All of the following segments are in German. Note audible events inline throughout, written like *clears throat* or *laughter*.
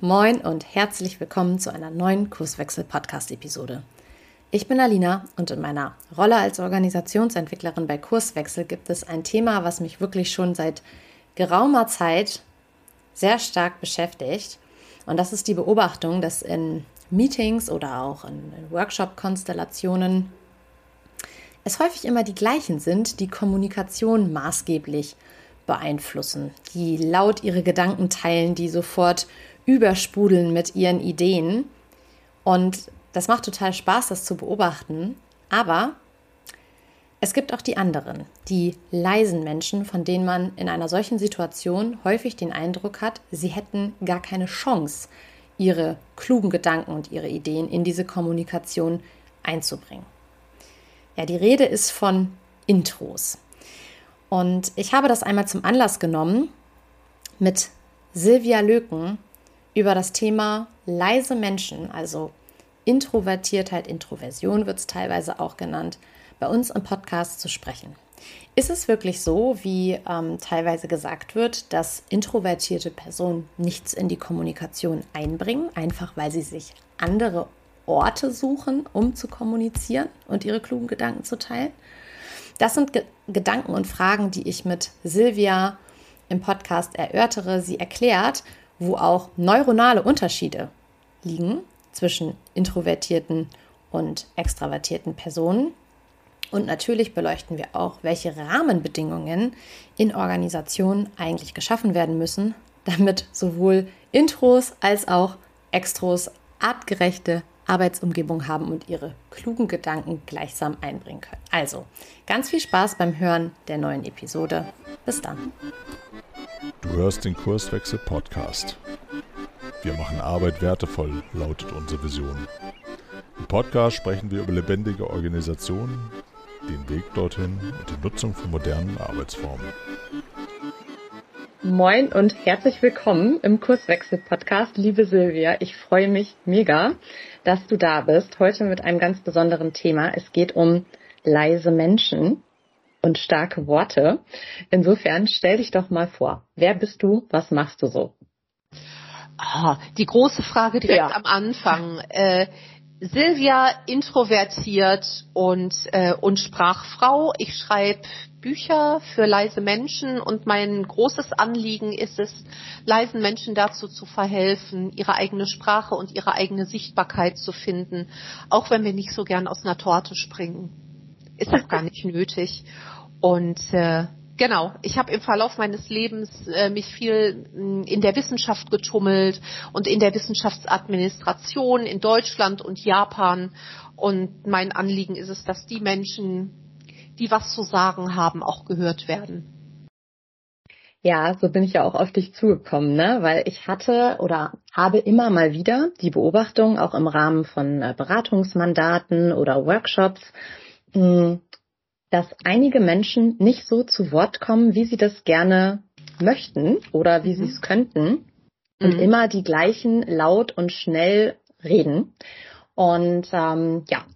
Moin und herzlich willkommen zu einer neuen Kurswechsel-Podcast-Episode. Ich bin Alina und in meiner Rolle als Organisationsentwicklerin bei Kurswechsel gibt es ein Thema, was mich wirklich schon seit geraumer Zeit sehr stark beschäftigt. Und das ist die Beobachtung, dass in Meetings oder auch in Workshop-Konstellationen es häufig immer die gleichen sind, die Kommunikation maßgeblich beeinflussen, die laut ihre Gedanken teilen, die sofort übersprudeln mit ihren Ideen. Und das macht total Spaß, das zu beobachten. Aber es gibt auch die anderen, die leisen Menschen, von denen man in einer solchen Situation häufig den Eindruck hat, sie hätten gar keine Chance, ihre klugen Gedanken und ihre Ideen in diese Kommunikation einzubringen. Ja, die Rede ist von Intros. Und ich habe das einmal zum Anlass genommen, mit Silvia Löken über das Thema leise Menschen, also Introvertiertheit, Introversion wird es teilweise auch genannt, bei uns im Podcast zu sprechen. Ist es wirklich so, wie ähm, teilweise gesagt wird, dass introvertierte Personen nichts in die Kommunikation einbringen, einfach weil sie sich andere Orte suchen, um zu kommunizieren und ihre klugen Gedanken zu teilen? Das sind Ge Gedanken und Fragen, die ich mit Silvia im Podcast erörtere. Sie erklärt, wo auch neuronale Unterschiede liegen zwischen introvertierten und extravertierten Personen. Und natürlich beleuchten wir auch, welche Rahmenbedingungen in Organisationen eigentlich geschaffen werden müssen, damit sowohl Intros als auch Extros artgerechte Arbeitsumgebung haben und ihre klugen Gedanken gleichsam einbringen können. Also, ganz viel Spaß beim Hören der neuen Episode. Bis dann. Du hörst den Kurswechsel Podcast. Wir machen Arbeit wertevoll, lautet unsere Vision. Im Podcast sprechen wir über lebendige Organisationen, den Weg dorthin und die Nutzung von modernen Arbeitsformen. Moin und herzlich willkommen im Kurswechsel-Podcast, liebe Silvia. Ich freue mich mega, dass du da bist. Heute mit einem ganz besonderen Thema. Es geht um leise Menschen und starke Worte. Insofern stell dich doch mal vor. Wer bist du? Was machst du so? Ah, die große Frage direkt ja. am Anfang. Äh, Silvia introvertiert und, äh, und Sprachfrau. Ich schreibe Bücher für leise Menschen und mein großes Anliegen ist es, leisen Menschen dazu zu verhelfen, ihre eigene Sprache und ihre eigene Sichtbarkeit zu finden, auch wenn wir nicht so gern aus einer Torte springen. Ist auch gar nicht nötig. Und äh, Genau, ich habe im Verlauf meines Lebens äh, mich viel mh, hm, in der Wissenschaft getummelt und in der Wissenschaftsadministration in Deutschland und Japan. Und mein Anliegen ist es, dass die Menschen, die was zu sagen haben, auch gehört werden. Ja, so bin ich ja auch auf dich zugekommen, ne? Weil ich hatte oder habe immer mal wieder die Beobachtung, auch im Rahmen von äh, Beratungsmandaten oder Workshops, dass einige Menschen nicht so zu Wort kommen, wie sie das gerne möchten oder wie mhm. sie es könnten und mhm. immer die gleichen laut und schnell reden. Und ähm, ja,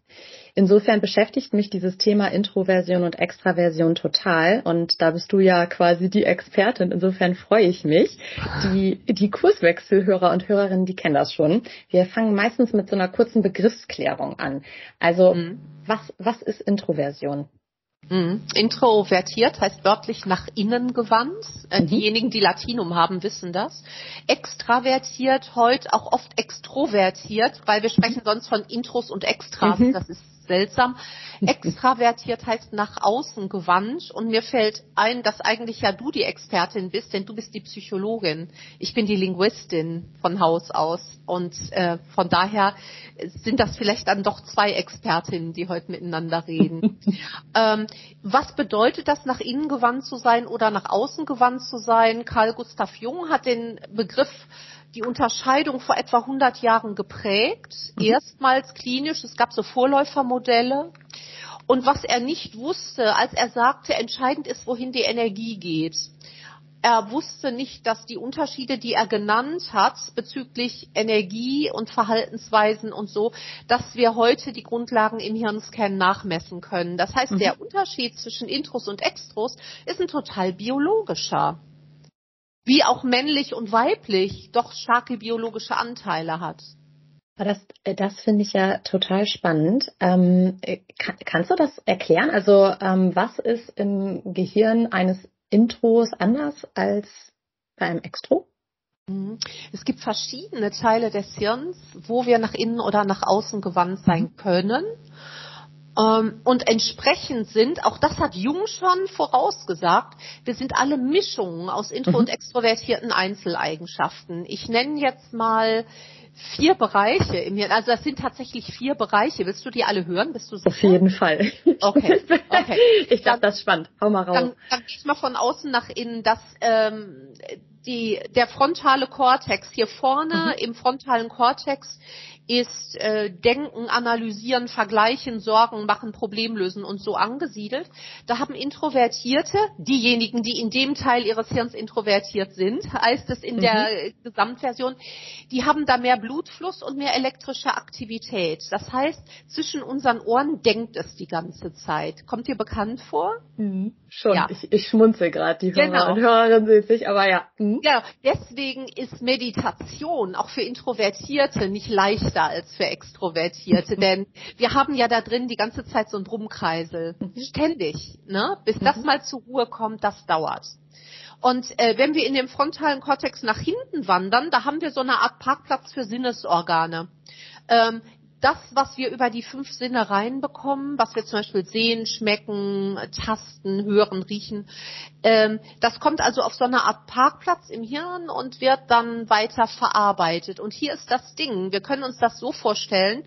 insofern beschäftigt mich dieses Thema Introversion und Extraversion total. Und da bist du ja quasi die Expertin. Insofern freue ich mich. Die, die Kurswechselhörer und Hörerinnen, die kennen das schon. Wir fangen meistens mit so einer kurzen Begriffsklärung an. Also mhm. was, was ist Introversion? Mhm. Introvertiert heißt wörtlich nach innen gewandt. Äh, mhm. Diejenigen, die Latinum haben, wissen das. Extravertiert heute auch oft extrovertiert, weil wir sprechen sonst von Intros und Extras. Mhm. Das ist seltsam. *laughs* Extravertiert heißt nach außen gewandt und mir fällt ein, dass eigentlich ja du die Expertin bist, denn du bist die Psychologin. Ich bin die Linguistin von Haus aus und äh, von daher sind das vielleicht dann doch zwei Expertinnen, die heute miteinander reden. *laughs* ähm, was bedeutet das, nach innen gewandt zu sein oder nach außen gewandt zu sein? Carl Gustav Jung hat den Begriff die Unterscheidung vor etwa 100 Jahren geprägt. Mhm. Erstmals klinisch, es gab so Vorläufermodelle. Und was er nicht wusste, als er sagte, entscheidend ist, wohin die Energie geht. Er wusste nicht, dass die Unterschiede, die er genannt hat bezüglich Energie und Verhaltensweisen und so, dass wir heute die Grundlagen im Hirnscan nachmessen können. Das heißt, mhm. der Unterschied zwischen Intros und Extros ist ein total biologischer. Wie auch männlich und weiblich doch starke biologische Anteile hat. Das, äh, das finde ich ja total spannend. Ähm, äh, kann, kannst du das erklären? Also ähm, was ist im Gehirn eines Intros anders als bei einem Extro? Mhm. Es gibt verschiedene Teile des Hirns, wo wir nach innen oder nach außen gewandt sein können. Ähm, und entsprechend sind, auch das hat Jung schon vorausgesagt, wir sind alle Mischungen aus intro- mhm. und extrovertierten Einzeleigenschaften. Ich nenne jetzt mal vier Bereiche im Hirn. Also das sind tatsächlich vier Bereiche. Willst du die alle hören? Bist du sicher? Auf jeden Fall. Okay. okay. *laughs* Ich glaube, das ist spannend. Hau mal raus. Dann, dann gehe ich mal von außen nach innen, dass ähm, die, der frontale Kortex hier vorne mhm. im frontalen Kortex ist äh, Denken, Analysieren, Vergleichen, Sorgen machen, Problemlösen und so angesiedelt. Da haben Introvertierte, diejenigen, die in dem Teil ihres Hirns introvertiert sind, *laughs* heißt es in mhm. der Gesamtversion, die haben da mehr Blutfluss und mehr elektrische Aktivität. Das heißt, zwischen unseren Ohren denkt es die ganze Zeit. Kommt dir bekannt vor? Mhm. Schon. Ja. Ich, ich schmunzel gerade, die Hörer genau. und Hörerinnen sehen sich, aber ja. Mhm. Ja, deswegen ist Meditation auch für Introvertierte nicht leicht leichter als für Extrovertierte, *laughs* denn wir haben ja da drin die ganze Zeit so einen Brummkreisel. Mhm. Ständig, ne? Bis das mhm. mal zur Ruhe kommt, das dauert. Und äh, wenn wir in dem frontalen Kortex nach hinten wandern, da haben wir so eine Art Parkplatz für Sinnesorgane. Ähm, das, was wir über die fünf Sinne reinbekommen, was wir zum Beispiel sehen, schmecken, tasten, hören, riechen, ähm, das kommt also auf so eine Art Parkplatz im Hirn und wird dann weiter verarbeitet. Und hier ist das Ding, wir können uns das so vorstellen,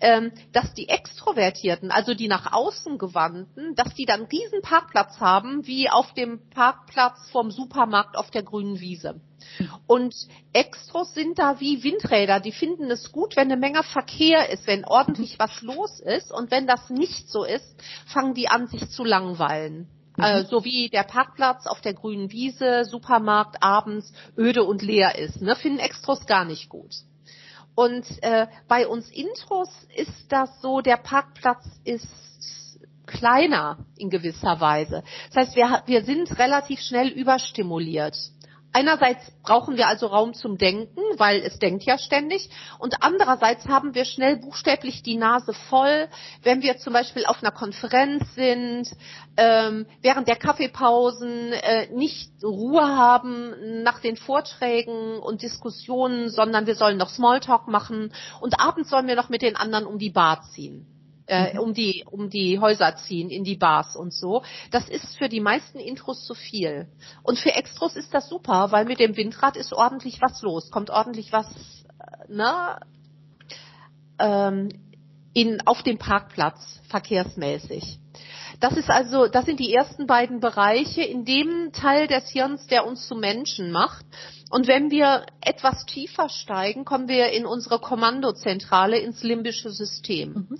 ähm, dass die Extrovertierten, also die nach außen gewandten, dass die dann riesen Parkplatz haben, wie auf dem Parkplatz vom Supermarkt auf der grünen Wiese. Und Extros sind da wie Windräder. Die finden es gut, wenn eine Menge Verkehr ist, wenn ordentlich was los ist. Und wenn das nicht so ist, fangen die an, sich zu langweilen. Mhm. Äh, so wie der Parkplatz auf der grünen Wiese, Supermarkt abends öde und leer ist. Ne? Finden Extros gar nicht gut. Und äh, bei uns Intros ist das so, der Parkplatz ist kleiner in gewisser Weise. Das heißt, wir, wir sind relativ schnell überstimuliert. Einerseits brauchen wir also Raum zum Denken, weil es denkt ja ständig. Und andererseits haben wir schnell buchstäblich die Nase voll, wenn wir zum Beispiel auf einer Konferenz sind, ähm, während der Kaffeepausen äh, nicht Ruhe haben nach den Vorträgen und Diskussionen, sondern wir sollen noch Smalltalk machen. Und abends sollen wir noch mit den anderen um die Bar ziehen äh, mhm. um die um die Häuser ziehen, in die Bars und so. Das ist für die meisten Intros zu viel. Und für Extros ist das super, weil mit dem Windrad ist ordentlich was los, kommt ordentlich was, äh, ne, ähm, in auf dem Parkplatz verkehrsmäßig. Das ist also, das sind die ersten beiden Bereiche in dem Teil des Hirns, der uns zu Menschen macht. Und wenn wir etwas tiefer steigen, kommen wir in unsere Kommandozentrale, ins limbische System. Mhm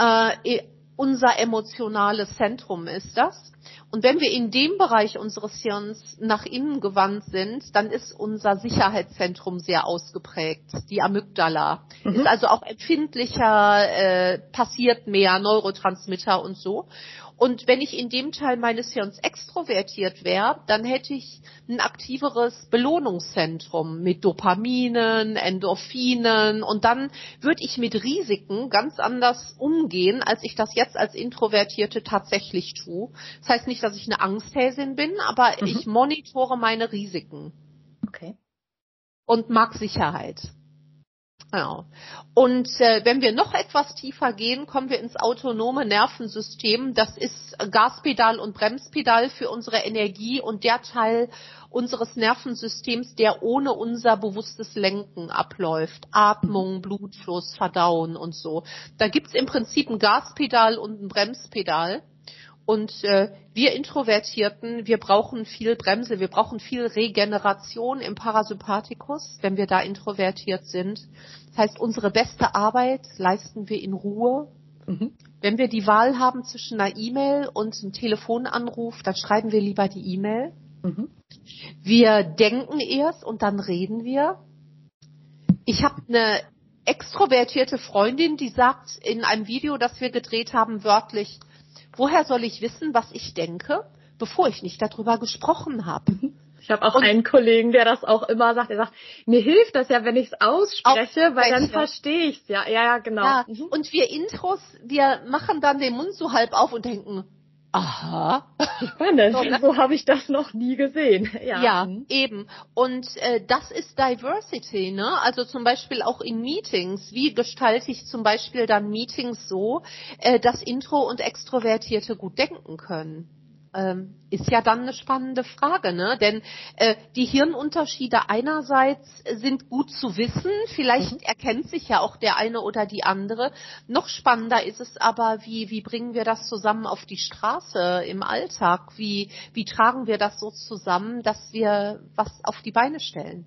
äh, unser emotionales Zentrum ist das. Und wenn wir in dem Bereich unseres Hirns nach innen gewandt sind, dann ist unser Sicherheitszentrum sehr ausgeprägt. Die Amygdala mhm. ist also auch empfindlicher, äh, passiert mehr, Neurotransmitter und so. Und wenn ich in dem Teil meines Hirns extrovertiert wäre, dann hätte ich ein aktiveres Belohnungszentrum mit Dopaminen, Endorphinen und dann würde ich mit Risiken ganz anders umgehen, als ich das jetzt als Introvertierte tatsächlich tue. Das heißt nicht, dass ich eine Angsthäsin bin, aber mhm. ich monitore meine Risiken. Okay. Und mag Sicherheit. Genau. Und äh, wenn wir noch etwas tiefer gehen, kommen wir ins autonome Nervensystem. Das ist Gaspedal und Bremspedal für unsere Energie und der Teil unseres Nervensystems, der ohne unser bewusstes Lenken abläuft. Atmung, Blutfluss, Verdauen und so. Da gibt's im Prinzip ein Gaspedal und ein Bremspedal. Und äh, wir Introvertierten, wir brauchen viel Bremse, wir brauchen viel Regeneration im Parasympathikus, wenn wir da introvertiert sind. Das heißt, unsere beste Arbeit leisten wir in Ruhe. Mhm. Wenn wir die Wahl haben zwischen einer E-Mail und einem Telefonanruf, dann schreiben wir lieber die E-Mail. Mhm. Wir denken erst und dann reden wir. Ich habe eine extrovertierte Freundin, die sagt in einem Video, das wir gedreht haben, wörtlich, woher soll ich wissen, was ich denke, bevor ich nicht darüber gesprochen habe? Mhm. Ich habe auch und, einen Kollegen, der das auch immer sagt. Er sagt, mir hilft das ja, wenn ich es ausspreche, weil dann verstehe ich es ja. Ja, ja, genau. Ja, mhm. Und wir Intros, wir machen dann den Mund so halb auf und denken, Aha. Spannend. *laughs* So, ne? so habe ich das noch nie gesehen. *laughs* Ja, ja mhm. eben. Und äh, das ist Diversity, ne? Also zum Beispiel auch in Meetings. Wie gestalte ich zum Beispiel dann Meetings so, äh, dass Intro und Extrovertierte gut denken können? Ähm, ist ja dann eine spannende Frage, ne? Denn äh, die Hirnunterschiede einerseits sind gut zu wissen, vielleicht mhm. erkennt sich ja auch der eine oder die andere. Noch spannender ist es aber, wie wie bringen wir das zusammen auf die Straße im Alltag? Wie wie tragen wir das so zusammen, dass wir was auf die Beine stellen?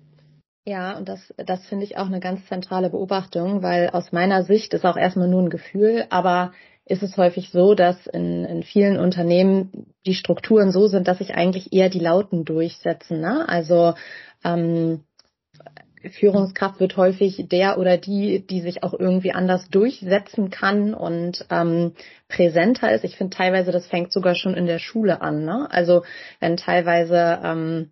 Ja, und das, das finde ich auch eine ganz zentrale Beobachtung, weil aus meiner Sicht ist auch erstmal nur ein Gefühl, aber ist es häufig so, dass in, in vielen Unternehmen die Strukturen so sind, dass sich eigentlich eher die Lauten durchsetzen. Ne? Also ähm, Führungskraft wird häufig der oder die, die sich auch irgendwie anders durchsetzen kann und ähm, präsenter ist. Ich finde teilweise, das fängt sogar schon in der Schule an. Ne? Also wenn teilweise ähm,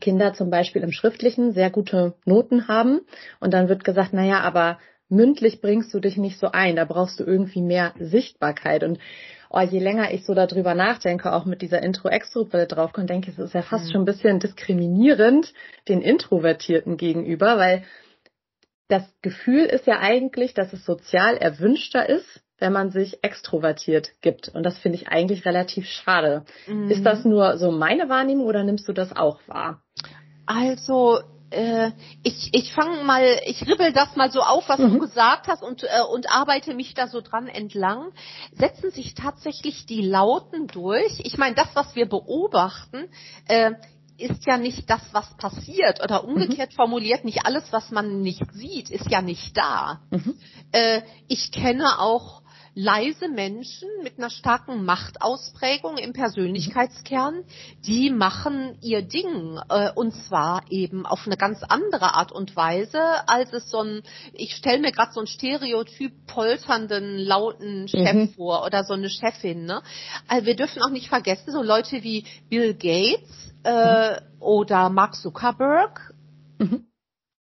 Kinder zum Beispiel im Schriftlichen sehr gute Noten haben und dann wird gesagt, naja, aber mündlich bringst du dich nicht so ein, da brauchst du irgendwie mehr Sichtbarkeit. Und oh, je länger ich so darüber nachdenke, auch mit dieser Intro-Extro-Brille draufkomme, denke ich, es ist ja fast mhm. schon ein bisschen diskriminierend den Introvertierten gegenüber, weil das Gefühl ist ja eigentlich, dass es sozial erwünschter ist, wenn man sich extrovertiert gibt. Und das finde ich eigentlich relativ schade. Mhm. Ist das nur so meine Wahrnehmung oder nimmst du das auch wahr? Also äh, ich, ich fange mal, ich ribbel das mal so auf, was mhm. du gesagt hast und, äh, und arbeite mich da so dran entlang. Setzen sich tatsächlich die Lauten durch? Ich meine, das, was wir beobachten, äh, ist ja nicht das, was passiert oder mhm. umgekehrt mhm. formuliert, nicht alles, was man nicht sieht, ist ja nicht da. Mhm. Äh, ich kenne auch leise Menschen mit einer starken Machtausprägung im Persönlichkeitskern, die machen ihr Ding äh, und zwar eben auf eine ganz andere Art und Weise, als es so ein, ich stelle mir gerade so ein Stereotyp polternden, lauten Chef mhm. vor oder so eine Chefin. Ne? Also wir dürfen auch nicht vergessen, so Leute wie Bill Gates äh, mhm. oder Mark Zuckerberg, mhm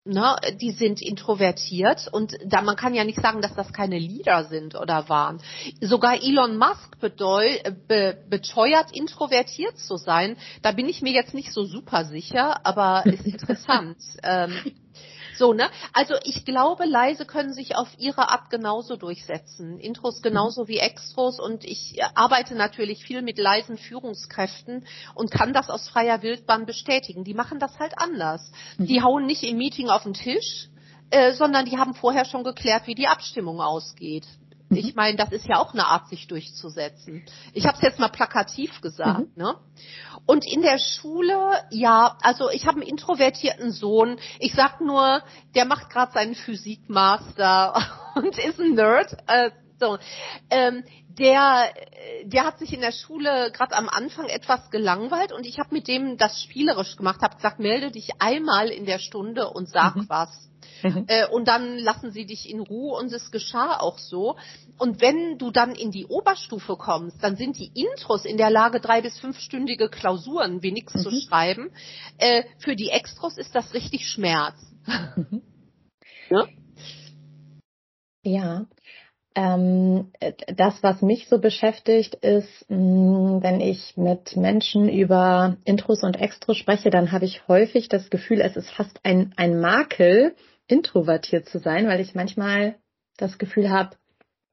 ne, die sind introvertiert und da man kann ja nicht sagen, dass das keine Leader sind oder waren. Sogar Elon Musk bedeu, be, beteuert introvertiert zu sein. Da bin ich mir jetzt nicht so super sicher, aber ist *laughs* interessant. ähm, so, ne? Also ich glaube, leise können sich auf ihre Art genauso durchsetzen. Intros genauso wie Extros und ich arbeite natürlich viel mit leisen Führungskräften und kann das aus freier Wildbahn bestätigen. Die machen das halt anders. Die mhm. hauen nicht im Meeting auf den Tisch, äh, sondern die haben vorher schon geklärt, wie die Abstimmung ausgeht. Ich mhm. meine, das ist ja auch eine Art, sich durchzusetzen. Ich habe es jetzt mal plakativ gesagt. Mhm. Ne? Und in der Schule, ja, also ich habe einen introvertierten Sohn. Ich sag nur, der macht gerade seinen Physikmaster *laughs* und ist ein Nerd. Äh, so. Ähm, der, der hat sich in der Schule gerade am Anfang etwas gelangweilt und ich habe mit dem das spielerisch gemacht, habe gesagt, melde dich einmal in der Stunde und sag mhm. was. Mhm. *laughs* Äh, und dann lassen sie dich in Ruhe und es geschah auch so. Und wenn du dann in die Oberstufe kommst, dann sind die Intros in der Lage, drei bis fünfstündige Klausuren wenigstens mhm. zu schreiben. Äh, für die Extros ist das richtig Schmerz. Mhm. *laughs* Ja? Ja. Ähm, das, was mich so beschäftigt, ist, mh, wenn ich mit Menschen über Intros und Extros spreche, dann habe ich häufig das Gefühl, es ist fast ein, ein Makel, introvertiert zu sein, weil ich manchmal das Gefühl habe,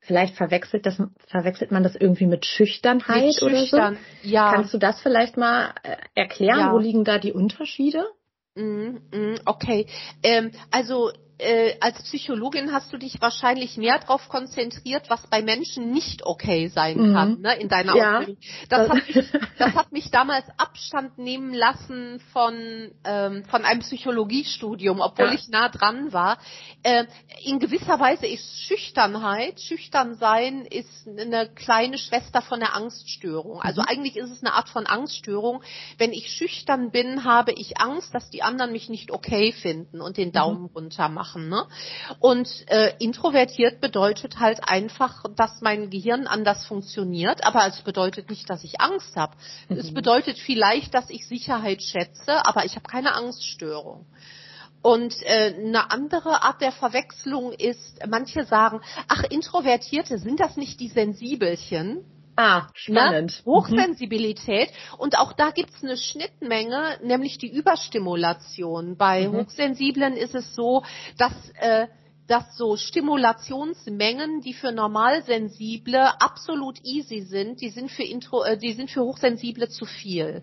vielleicht verwechselt das verwechselt man das irgendwie mit Schüchternheit mit Schüchtern, oder so. Ja. Kannst du das vielleicht mal äh, erklären? Ja. Wo liegen da die Unterschiede? Mm, mm, okay, ähm, also äh, als Psychologin hast du dich wahrscheinlich mehr darauf konzentriert, was bei Menschen nicht okay sein mhm. kann, ne, in deiner ja. Ausbildung. Das hat, mich, *laughs* das hat mich damals Abstand nehmen lassen von, ähm, von einem Psychologiestudium, obwohl ja. ich nah dran war. Äh, in gewisser Weise ist Schüchternheit, schüchtern sein ist eine kleine Schwester von der Angststörung. Also mhm. eigentlich ist es eine Art von Angststörung. Wenn ich schüchtern bin, habe ich Angst, dass die anderen mich nicht okay finden und den mhm. Daumen mhm. runter machen machen. Ne? Und äh, introvertiert bedeutet halt einfach, dass mein Gehirn anders funktioniert, aber es bedeutet nicht, dass ich Angst habe. Mhm. Es bedeutet vielleicht, dass ich Sicherheit schätze, aber ich habe keine Angststörung. Und äh, eine andere Art der Verwechslung ist, manche sagen, ach, Introvertierte, sind das nicht die Sensibelchen? Ah, spannend. Ne? Hochsensibilität. Mhm. Und auch da gibt's eine Schnittmenge, nämlich die Überstimulation. Bei mhm. Hochsensiblen ist es so, dass äh, dass so Stimulationsmengen, die für Normalsensible absolut easy sind, die sind für Intro, äh, die sind für Hochsensible zu viel.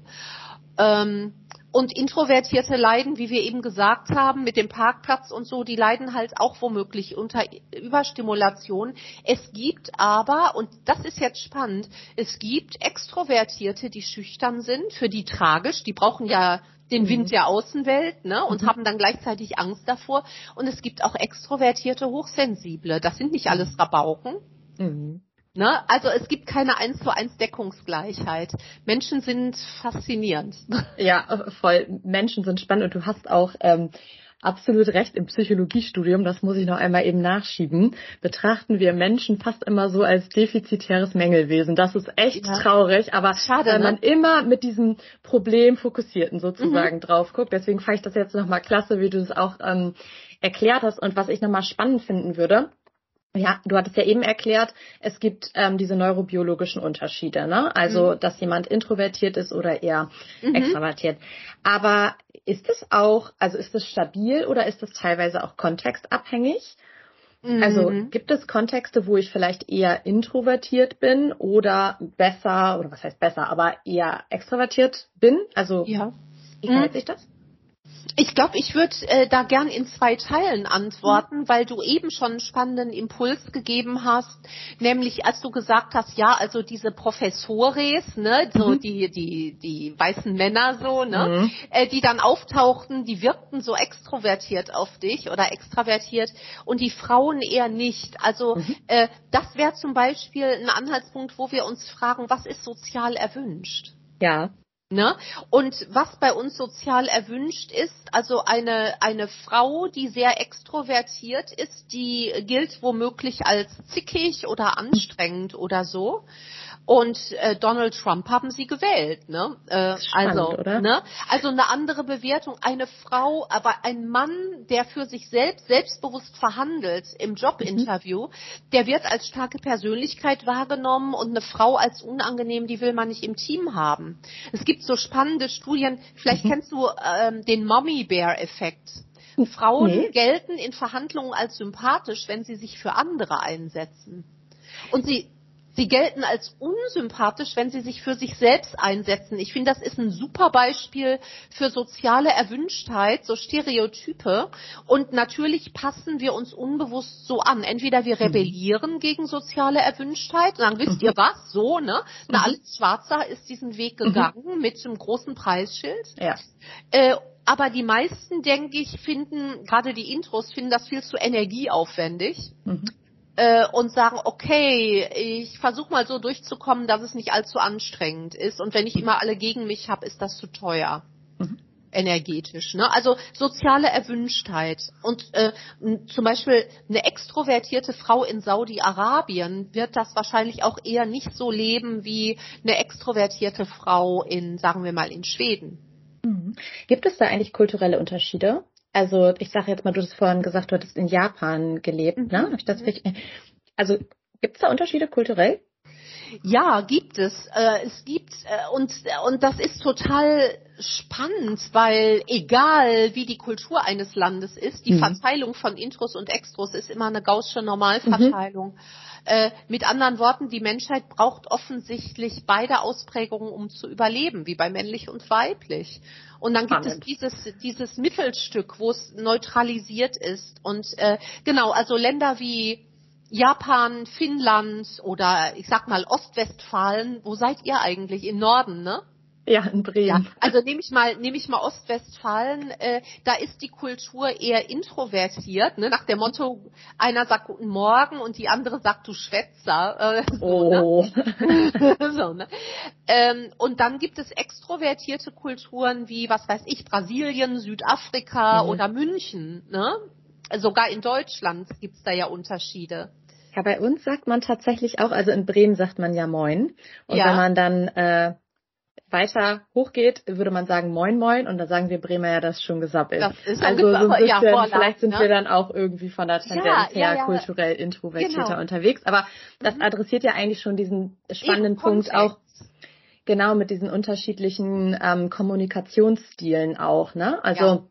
Ähm, und Introvertierte leiden, wie wir eben gesagt haben, mit dem Parkplatz und so, die leiden halt auch womöglich unter Überstimulation. Es gibt aber, und das ist jetzt spannend, es gibt Extrovertierte, die schüchtern sind, für die tragisch, die brauchen ja den mhm. Wind der Außenwelt ne, und mhm. haben dann gleichzeitig Angst davor. Und es gibt auch extrovertierte Hochsensible. Das sind nicht alles Rabauken. Mhm. Ne? Also es gibt keine eins zu eins Deckungsgleichheit. Menschen sind faszinierend. *laughs* Ja, voll. Menschen sind spannend und du hast auch ähm, absolut recht im Psychologiestudium, das muss ich noch einmal eben nachschieben, betrachten wir Menschen fast immer so als defizitäres Mängelwesen. Das ist echt ja. traurig, aber Schade, weil ne? man immer mit diesem Problem fokussierten sozusagen mhm. drauf guckt. Deswegen fand ich das jetzt nochmal klasse, wie du es auch ähm, erklärt hast. Und was ich nochmal spannend finden würde, ja, du hattest ja eben erklärt, es gibt ähm, diese neurobiologischen Unterschiede, ne? Also, mhm. dass jemand introvertiert ist oder eher mhm. extravertiert. Aber ist es auch, also ist es stabil oder ist es teilweise auch kontextabhängig? Mhm. Also gibt es Kontexte, wo ich vielleicht eher introvertiert bin oder besser, oder was heißt besser, aber eher extrovertiert bin? Also ja. wie verhält sich das? Ich glaube, ich würde äh, da gern in zwei Teilen antworten, mhm. weil du eben schon einen spannenden Impuls gegeben hast, nämlich als du gesagt hast, ja, also diese Professores, ne, so mhm. die die die weißen Männer so, ne, mhm. äh, die dann auftauchten, die wirkten so extrovertiert auf dich oder extravertiert und die Frauen eher nicht. Also mhm. äh, das wäre zum Beispiel ein Anhaltspunkt, wo wir uns fragen, was ist sozial erwünscht? Ja. Ne? Und was bei uns sozial erwünscht ist, also eine, eine Frau, die sehr extrovertiert ist, die gilt womöglich als zickig oder anstrengend oder so. Und äh, Donald Trump haben sie gewählt, ne? Äh, spannend, also, oder? ne? Also eine andere Bewertung. Eine Frau, aber ein Mann, der für sich selbst selbstbewusst verhandelt im Jobinterview, mhm. der wird als starke Persönlichkeit wahrgenommen und eine Frau als unangenehm, die will man nicht im Team haben. Es gibt so spannende Studien. Vielleicht mhm. kennst du ähm, den Mommy Bear Effekt. Frauen nee. gelten in Verhandlungen als sympathisch, wenn sie sich für andere einsetzen. Und sie Sie gelten als unsympathisch, wenn sie sich für sich selbst einsetzen. Ich finde, das ist ein super Beispiel für soziale Erwünschtheit, so Stereotype. Und natürlich passen wir uns unbewusst so an. Entweder wir rebellieren mhm. gegen soziale Erwünschtheit und dann wisst ihr mhm. was, so, ne? Na, mhm. alles Schwarzer ist diesen Weg mhm. gegangen mhm. mit einem großen Preisschild. Ja. Äh, aber die meisten, denke ich, finden, gerade die Intros, finden das viel zu energieaufwendig. Mhm äh, und sagen, okay, ich versuche mal so durchzukommen, dass es nicht allzu anstrengend ist. Und wenn ich immer alle gegen mich habe, ist das zu teuer. Mhm. Energetisch. Ne? Also soziale Erwünschtheit. Und äh, zum Beispiel eine extrovertierte Frau in Saudi-Arabien wird das wahrscheinlich auch eher nicht so leben wie eine extrovertierte Frau in, sagen wir mal, in Schweden. Mhm. Gibt es da eigentlich kulturelle Unterschiede? Also ich sage jetzt mal, du hast vorhin gesagt, du hattest in Japan gelebt, ne? Hab ich das richtig? Also gibt es da Unterschiede kulturell? Ja, gibt es. Äh, es gibt äh, und und das ist total spannend, weil egal wie die Kultur eines Landes ist, die mhm. Verteilung von Intros und Extros ist immer eine gaußsche Normalverteilung. Mhm. Äh, mit anderen Worten, die Menschheit braucht offensichtlich beide Ausprägungen, um zu überleben, wie bei männlich und weiblich. Und dann gibt Spannend. es dieses, dieses Mittelstück, wo es neutralisiert ist. Und äh, genau, also Länder wie Japan, Finnland oder ich sag mal Ostwestfalen, wo seid ihr eigentlich? Im Norden, ne? Ja, in Bremen. Ja, also nehme ich mal, nehme ich mal Ostwestfalen, äh, da ist die Kultur eher introvertiert, ne? nach dem Motto, einer sagt Guten Morgen und die andere sagt du Schwätzer. Äh, so, ne? oh. Ne? *laughs* so, ne? Ähm, und dann gibt es extrovertierte Kulturen wie, was weiß ich, Brasilien, Südafrika mhm. oder München, ne? sogar in Deutschland gibt's da ja Unterschiede. Ja, bei uns sagt man tatsächlich auch, also in Bremen sagt man ja Moin. Und Ja. wenn man dann äh, weiter hochgeht, würde man sagen Moin Moin und da sagen wir Bremer ja das ist schon gesappelt. Das ist also so ein ungefähr- ja, bisschen, Vorlauf, vielleicht sind ne? wir dann auch irgendwie von der Tendenz Ja, her ja. kulturell introvertierter Genau. unterwegs. Aber das Mhm. adressiert ja eigentlich schon diesen spannenden Eben, Punkt auch genau mit diesen unterschiedlichen ähm, Kommunikationsstilen auch, ne? Also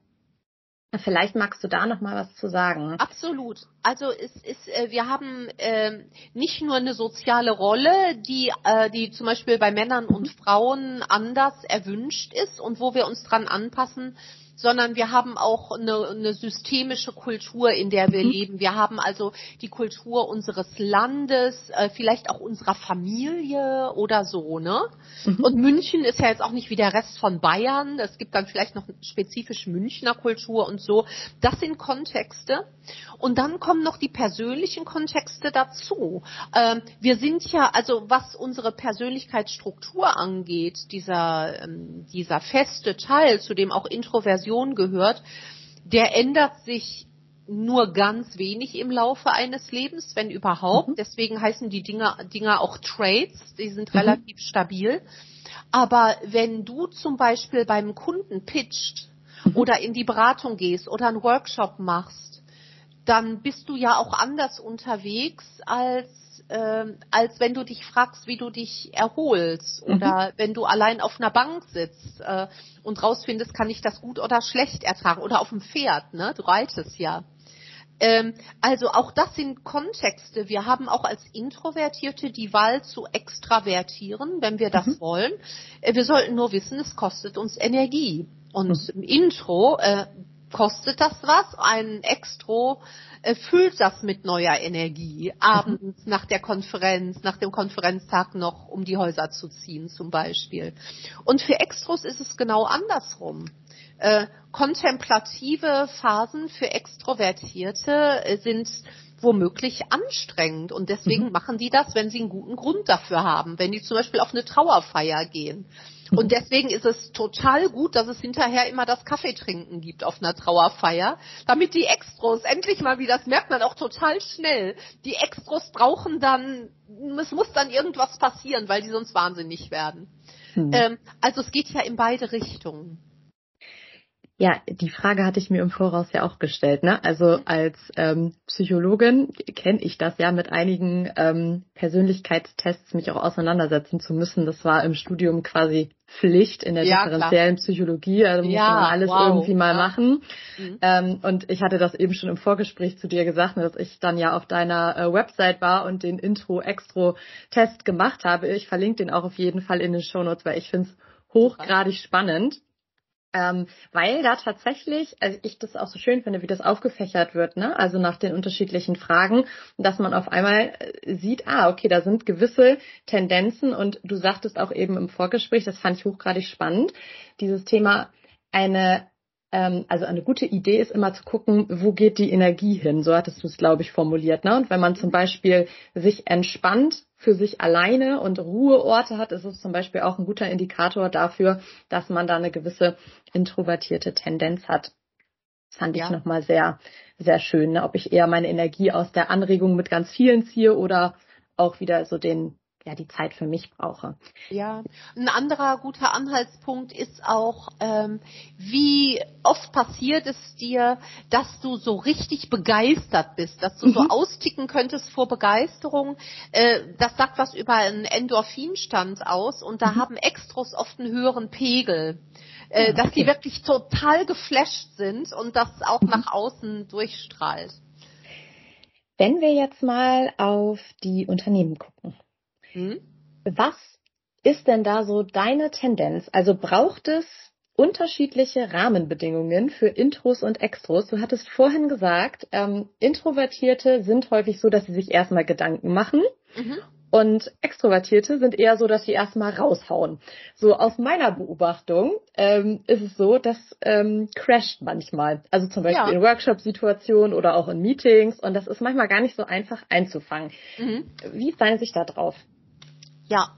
vielleicht magst du da noch mal was zu sagen. Absolut. Also es ist, äh, wir haben ähm, nicht nur eine soziale Rolle, die, äh, die zum Beispiel bei Männern und Frauen anders erwünscht ist und wo wir uns dran anpassen, sondern wir haben auch eine, eine systemische Kultur, in der wir Mhm. leben. Wir haben also die Kultur unseres Landes, äh, vielleicht auch unserer Familie oder so, ne? Mhm. Und München ist ja jetzt auch nicht wie der Rest von Bayern. Es gibt dann vielleicht noch spezifisch Münchner Kultur und so. Das sind Kontexte. Und dann kommen noch die persönlichen Kontexte dazu. Ähm, wir sind ja, also was unsere Persönlichkeitsstruktur angeht, dieser, ähm, dieser feste Teil, zu dem auch Introversion gehört, der ändert sich nur ganz wenig im Laufe eines Lebens, wenn überhaupt. Mhm. Deswegen heißen die Dinger, Dinger auch Traits, die sind Mhm. relativ stabil. Aber wenn du zum Beispiel beim Kunden pitcht Mhm. oder in die Beratung gehst oder einen Workshop machst, dann bist du ja auch anders unterwegs als ähm, als wenn du dich fragst, wie du dich erholst Mhm. oder wenn du allein auf einer Bank sitzt äh, und rausfindest, kann ich das gut oder schlecht ertragen oder auf dem Pferd, ne? Du reitest ja. Ähm, also auch das sind Kontexte. Wir haben auch als Introvertierte die Wahl zu extravertieren, wenn wir das Mhm. wollen. Äh, wir sollten nur wissen, es kostet uns Energie. Und Mhm. im Intro äh, kostet das was, ein Extro äh, füllt das mit neuer Energie. Abends *laughs* nach der Konferenz, nach dem Konferenztag noch um die Häuser zu ziehen zum Beispiel. Und für Extros ist es genau andersrum. Äh, kontemplative Phasen für Extrovertierte äh, sind womöglich anstrengend und deswegen Mhm. machen die das, wenn sie einen guten Grund dafür haben, wenn die zum Beispiel auf eine Trauerfeier gehen. Und deswegen ist es total gut, dass es hinterher immer das Kaffeetrinken gibt auf einer Trauerfeier, damit die Extros endlich mal wieder, das merkt man auch total schnell, die Extros brauchen dann, es muss dann irgendwas passieren, weil die sonst wahnsinnig werden. Hm. Ähm, also es geht ja in beide Richtungen. Ja, die Frage hatte ich mir im Voraus ja auch gestellt. Ne? Also als ähm, Psychologin kenne ich das ja mit einigen ähm, Persönlichkeitstests mich auch auseinandersetzen zu müssen. Das war im Studium quasi Pflicht in der Ja, differenziellen Psychologie. Also muss Ja, man alles wow, irgendwie mal ja. machen. Mhm. Ähm, und ich hatte das eben schon im Vorgespräch zu dir gesagt, ne, dass ich dann ja auf deiner äh, Website war und den Intro-Extro-Test gemacht habe. Ich verlinke den auch auf jeden Fall in den Shownotes, weil ich finde es hochgradig spannend. Ähm, weil da tatsächlich, also ich das auch so schön finde, wie das aufgefächert wird, ne? Also nach den unterschiedlichen Fragen, dass man auf einmal äh, sieht, ah, okay, da sind gewisse Tendenzen und du sagtest auch eben im Vorgespräch, das fand ich hochgradig spannend, dieses Thema eine also eine gute Idee ist immer zu gucken, wo geht die Energie hin? So hattest du es, glaube ich, formuliert. Ne? Und wenn man zum Beispiel sich entspannt für sich alleine und Ruheorte hat, ist es zum Beispiel auch ein guter Indikator dafür, dass man da eine gewisse introvertierte Tendenz hat. Das fand ich Ja. nochmal sehr, sehr schön. Ne? Ob ich eher meine Energie aus der Anregung mit ganz vielen ziehe oder auch wieder so den, ja, die Zeit für mich brauche. Ja, ein anderer guter Anhaltspunkt ist auch, ähm, wie oft passiert es dir, dass du so richtig begeistert bist, dass du so Mhm. austicken könntest vor Begeisterung. Äh, das sagt was über einen Endorphinstand aus und da Mhm. haben Extros oft einen höheren Pegel. Äh, Ah, dass die wirklich total geflasht sind und das auch Mhm. nach außen durchstrahlt. Wenn wir jetzt mal auf die Unternehmen gucken, Hm? Was ist denn da so deine Tendenz? Also braucht es unterschiedliche Rahmenbedingungen für Intros und Extros? Du hattest vorhin gesagt, ähm, Introvertierte sind häufig so, dass sie sich erstmal Gedanken machen Mhm. und Extrovertierte sind eher so, dass sie erstmal raushauen. So aus meiner Beobachtung ähm, ist es so, dass ähm, crasht manchmal. Also zum Beispiel Ja. in Workshop-Situationen oder auch in Meetings und das ist manchmal gar nicht so einfach einzufangen. Mhm. Wie ist deine Sicht da drauf? Ja,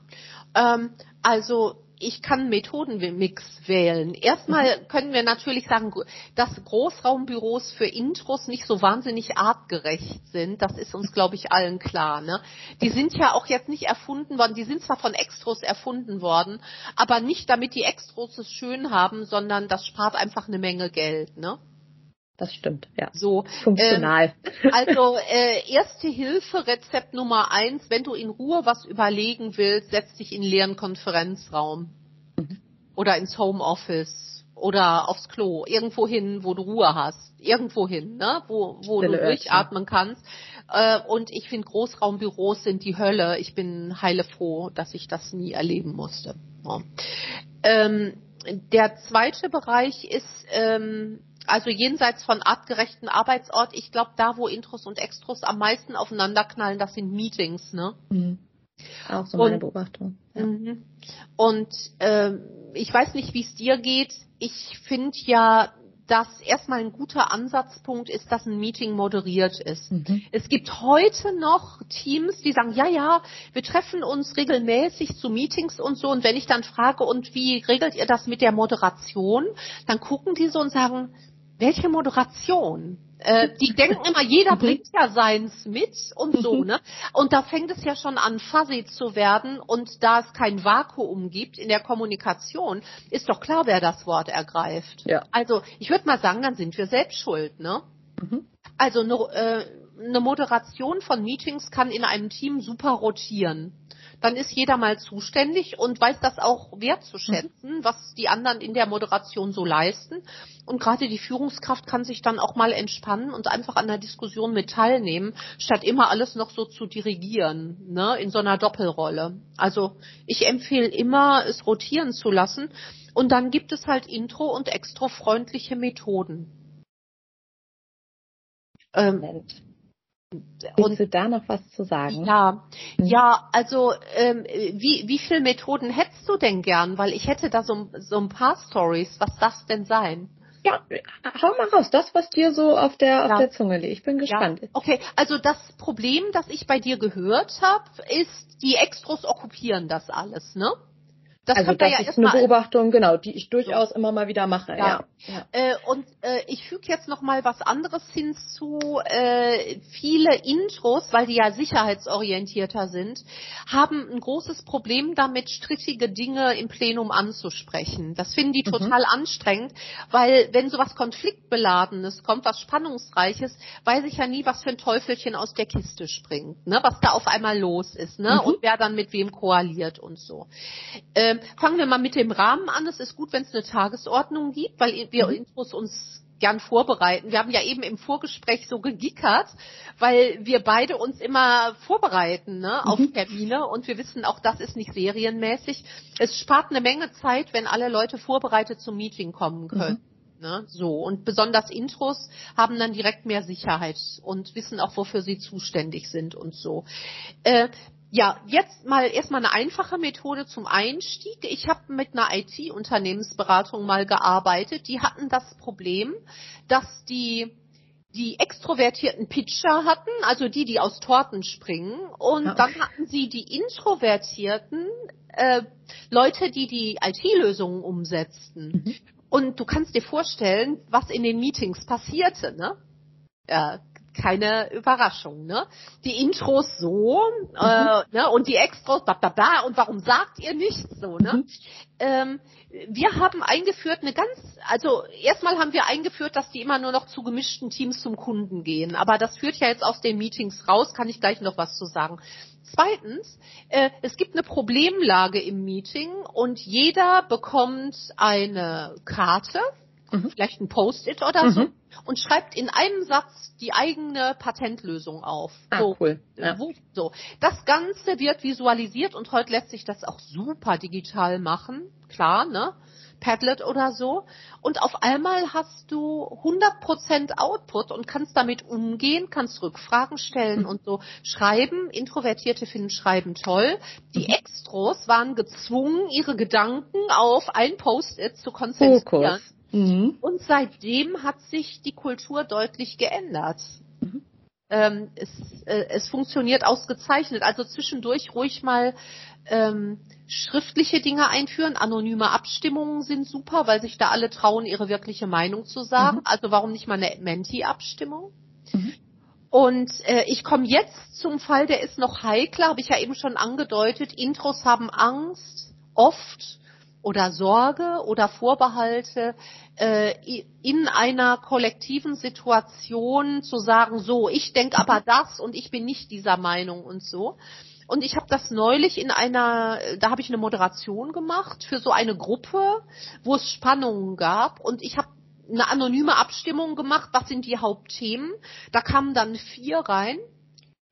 ähm, also ich kann Methodenmix wählen. Erstmal mhm. können wir natürlich sagen, dass Großraumbüros für Intros nicht so wahnsinnig artgerecht sind. Das ist uns, glaube ich, allen klar. Ne? Die sind ja auch jetzt nicht erfunden worden. Die sind zwar von Extros erfunden worden, aber nicht damit die Extros es schön haben, sondern das spart einfach eine Menge Geld. Ne? Das stimmt, ja. So funktional. Ähm, also äh, erste Hilfe, Rezept Nummer eins: Wenn du in Ruhe was überlegen willst, setz dich in leeren Konferenzraum mhm. oder ins Homeoffice oder aufs Klo, irgendwo hin, wo du Ruhe hast, irgendwo hin, ne, wo, wo du durchatmen kannst. Äh, und ich finde, Großraumbüros sind die Hölle. Ich bin heile froh, dass ich das nie erleben musste. Ja. Ähm, der zweite Bereich ist ähm, also jenseits von artgerechten Arbeitsort, ich glaube, da, wo Intros und Extros am meisten aufeinanderknallen, das sind Meetings, ne? Mhm. Auch so meine und, Beobachtung. Ja. Mhm. Und äh, ich weiß nicht, wie es dir geht. Ich finde ja, dass erstmal ein guter Ansatzpunkt ist, dass ein Meeting moderiert ist. Mhm. Es gibt heute noch Teams, die sagen, ja, ja, wir treffen uns regelmäßig zu Meetings und so. Und wenn ich dann frage, und wie regelt ihr das mit der Moderation, dann gucken die so und sagen, welche Moderation? Äh, die denken immer, jeder bringt ja seins mit und so, mhm. ne? Und da fängt es ja schon an, fuzzy zu werden. Und da es kein Vakuum gibt in der Kommunikation, ist doch klar, wer das Wort ergreift. Ja. Also ich würde mal sagen, dann sind wir selbst schuld, ne? Mhm. Also eine, äh, eine Moderation von Meetings kann in einem Team super rotieren dann ist jeder mal zuständig und weiß das auch wertzuschätzen, mhm. was die anderen in der Moderation so leisten. Und gerade die Führungskraft kann sich dann auch mal entspannen und einfach an der Diskussion mit teilnehmen, statt immer alles noch so zu dirigieren, ne, in so einer Doppelrolle. Also ich empfehle immer, es rotieren zu lassen. Und dann gibt es halt intro- und extro-freundliche Methoden. Ähm, und du da noch was zu sagen? Ja, hm. ja, also ähm, wie, wie viele Methoden hättest du denn gern? Weil ich hätte da so, so ein paar Stories. Was das denn sein? Ja, hau mal raus, das, was dir so auf der, auf der Zunge liegt. Ich bin gespannt. Ja. Okay, also das Problem, das ich bei dir gehört habe, ist, die Extros okkupieren das alles, ne? Das also das ja ist eine Beobachtung, genau, die ich durchaus so. immer mal wieder mache. Ja. ja. Äh, und äh, ich füge jetzt noch mal was anderes hinzu. Äh, viele Intros, weil die ja sicherheitsorientierter sind, haben ein großes Problem damit, strittige Dinge im Plenum anzusprechen. Das finden die mhm. total anstrengend, weil wenn sowas konfliktbeladenes kommt, was spannungsreiches, weiß ich ja nie, was für ein Teufelchen aus der Kiste springt, ne? was da auf einmal los ist, ne? Mhm. Und wer dann mit wem koaliert und so. Ähm, fangen wir mal mit dem Rahmen an. Es ist gut, wenn es eine Tagesordnung gibt, weil wir mhm. Intros uns gern vorbereiten. Wir haben ja eben im Vorgespräch so gegickert, weil wir beide uns immer vorbereiten ne, auf mhm. Termine und wir wissen auch, das ist nicht serienmäßig. Es spart eine Menge Zeit, wenn alle Leute vorbereitet zum Meeting kommen mhm. können. Mhm. Ne, so und besonders Intros haben dann direkt mehr Sicherheit und wissen auch, wofür sie zuständig sind und so. Äh, ja, jetzt mal erstmal eine einfache Methode zum Einstieg. Ich habe mit einer IT-Unternehmensberatung mal gearbeitet. Die hatten das Problem, dass die die extrovertierten Pitcher hatten, also die, die aus Torten springen, und ja. dann hatten sie die introvertierten äh, Leute, die die IT-Lösungen umsetzten. Mhm. Und du kannst dir vorstellen, was in den Meetings passierte, ne? Ja, keine Überraschung, ne? Die Intros so, mhm. äh, ne? Und die Extros, da, da, da, und warum sagt ihr nichts so, ne? Mhm. Ähm, wir haben eingeführt eine ganz, also erstmal haben wir eingeführt, dass die immer nur noch zu gemischten Teams zum Kunden gehen. Aber das führt ja jetzt aus den Meetings raus, kann ich gleich noch was zu sagen. Zweitens, äh, es gibt eine Problemlage im Meeting und jeder bekommt eine Karte, mhm. vielleicht ein Post-it oder mhm. so, und schreibt in einem Satz die eigene Patentlösung auf. Ah, so, cool. Ja. Wo, so. Das Ganze wird visualisiert und heute lässt sich das auch super digital machen. Klar, ne? Padlet oder so. Und auf einmal hast du 100% Output und kannst damit umgehen, kannst Rückfragen stellen mhm. und so schreiben. Introvertierte finden Schreiben toll. Die mhm. Extros waren gezwungen, ihre Gedanken auf ein Post-it zu konzentrieren. Mhm. Und seitdem hat sich die Kultur deutlich geändert. Mhm. Ähm, es, äh, es funktioniert ausgezeichnet. Also zwischendurch ruhig mal ähm, schriftliche Dinge einführen. Anonyme Abstimmungen sind super, weil sich da alle trauen, ihre wirkliche Meinung zu sagen. Mhm. Also warum nicht mal eine Menti-Abstimmung? Mhm. Und äh, ich komme jetzt zum Fall, der ist noch heikler, habe ich ja eben schon angedeutet. Intros haben Angst, oft oder Sorge oder Vorbehalte, äh, in einer kollektiven Situation zu sagen, so, ich denke aber das und ich bin nicht dieser Meinung und so. Und ich habe das neulich in einer, da habe ich eine Moderation gemacht für so eine Gruppe, wo es Spannungen gab. Und ich habe eine anonyme Abstimmung gemacht, was sind die Hauptthemen. Da kamen dann vier rein.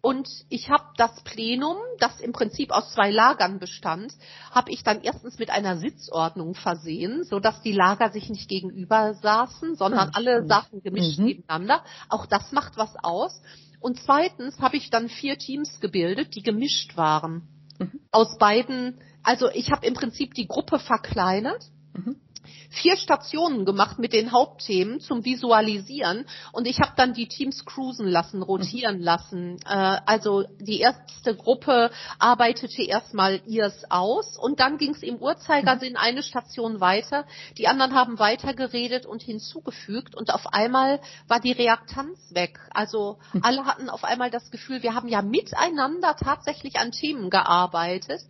Und ich habe das Plenum, das im Prinzip aus zwei Lagern bestand, habe ich dann erstens mit einer Sitzordnung versehen, so dass die Lager sich nicht gegenüber saßen, sondern alle saßen gemischt mhm. nebeneinander. Auch das macht was aus. Und zweitens habe ich dann vier Teams gebildet, die gemischt waren. Mhm. Aus beiden, also ich habe im Prinzip die Gruppe verkleinert. Mhm vier Stationen gemacht mit den Hauptthemen zum Visualisieren und ich habe dann die Teams cruisen lassen, rotieren lassen. Äh, also die erste Gruppe arbeitete erstmal ihrs aus und dann ging es im Uhrzeigersinn eine Station weiter. Die anderen haben weitergeredet und hinzugefügt und auf einmal war die Reaktanz weg. Also alle hatten auf einmal das Gefühl, wir haben ja miteinander tatsächlich an Themen gearbeitet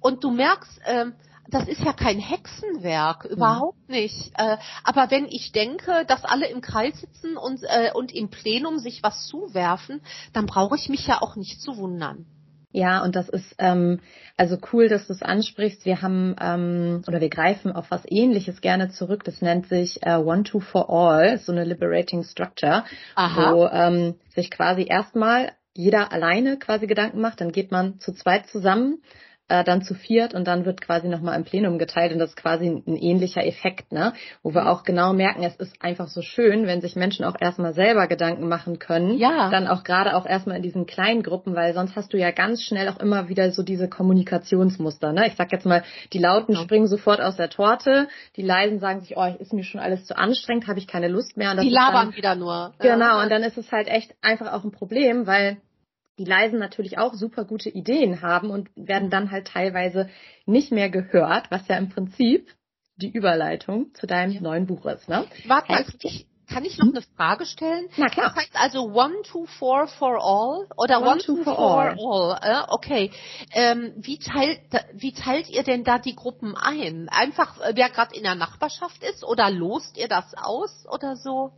und du merkst, äh, das ist ja kein Hexenwerk, überhaupt mhm. nicht. Äh, aber wenn ich denke, dass alle im Kreis sitzen und, äh, und im Plenum sich was zuwerfen, dann brauche ich mich ja auch nicht zu wundern. Ja, und das ist ähm, also cool, dass du es ansprichst. Wir haben ähm, oder wir greifen auf was Ähnliches gerne zurück. Das nennt sich äh, One Two for All, so eine Liberating Structure, Aha. wo ähm, sich quasi erstmal jeder alleine quasi Gedanken macht. Dann geht man zu zweit zusammen äh, dann zu viert und dann wird quasi nochmal im Plenum geteilt und das ist quasi ein ähnlicher Effekt, ne? Wo wir auch genau merken, es ist einfach so schön, wenn sich Menschen auch erstmal selber Gedanken machen können. Ja. Dann auch gerade auch erstmal in diesen kleinen Gruppen, weil sonst hast du ja ganz schnell auch immer wieder so diese Kommunikationsmuster, ne? Ich sag jetzt mal, die Lauten ja. springen sofort aus der Torte, die Leisen sagen sich, oh, ist mir schon alles zu anstrengend, habe ich keine Lust mehr. die labern dann, wieder nur. Genau, und dann ist es halt echt einfach auch ein Problem, weil die Leisen natürlich auch super gute Ideen haben und werden dann halt teilweise nicht mehr gehört, was ja im Prinzip die Überleitung zu deinem ja. neuen Buch ist. Ne? Warte mal, ich, kann ich noch eine Frage stellen? Na klar. Das heißt also One, Two, Four for All oder One, one two, two, for, for all. all. Äh, okay. Ähm, wie, teilt, wie teilt ihr denn da die Gruppen ein? Einfach, äh, wer gerade in der Nachbarschaft ist oder lost ihr das aus oder so?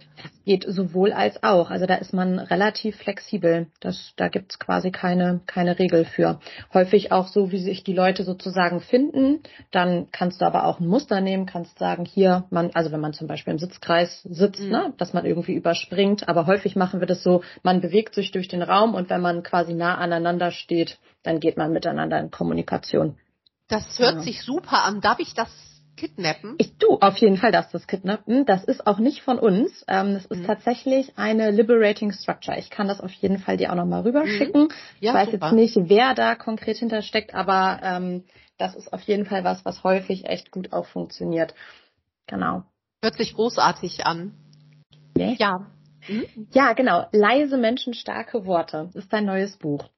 Geht sowohl als auch. Also da ist man relativ flexibel. Das, da gibt's quasi keine, keine Regel für. Häufig auch so, wie sich die Leute sozusagen finden. Dann kannst du aber auch ein Muster nehmen, kannst sagen, hier, man, also wenn man zum Beispiel im Sitzkreis sitzt, mhm. ne, dass man irgendwie überspringt. Aber häufig machen wir das so, man bewegt sich durch den Raum und wenn man quasi nah aneinander steht, dann geht man miteinander in Kommunikation. Das hört ja. sich super an. Darf ich das kidnappen? Ich du auf jeden Fall darfst das kidnappen. Das ist auch nicht von uns. Ähm, das ist mhm. tatsächlich eine Liberating Structure. Ich kann das auf jeden Fall dir auch nochmal rüberschicken. Mhm. Ja, ich weiß super. jetzt nicht, wer da konkret hintersteckt, aber ähm, das ist auf jeden Fall was, was häufig echt gut auch funktioniert. Genau. Hört sich großartig an. Nee? Ja. Mhm. Ja, genau. Leise Menschen, starke Worte. Das ist dein neues Buch.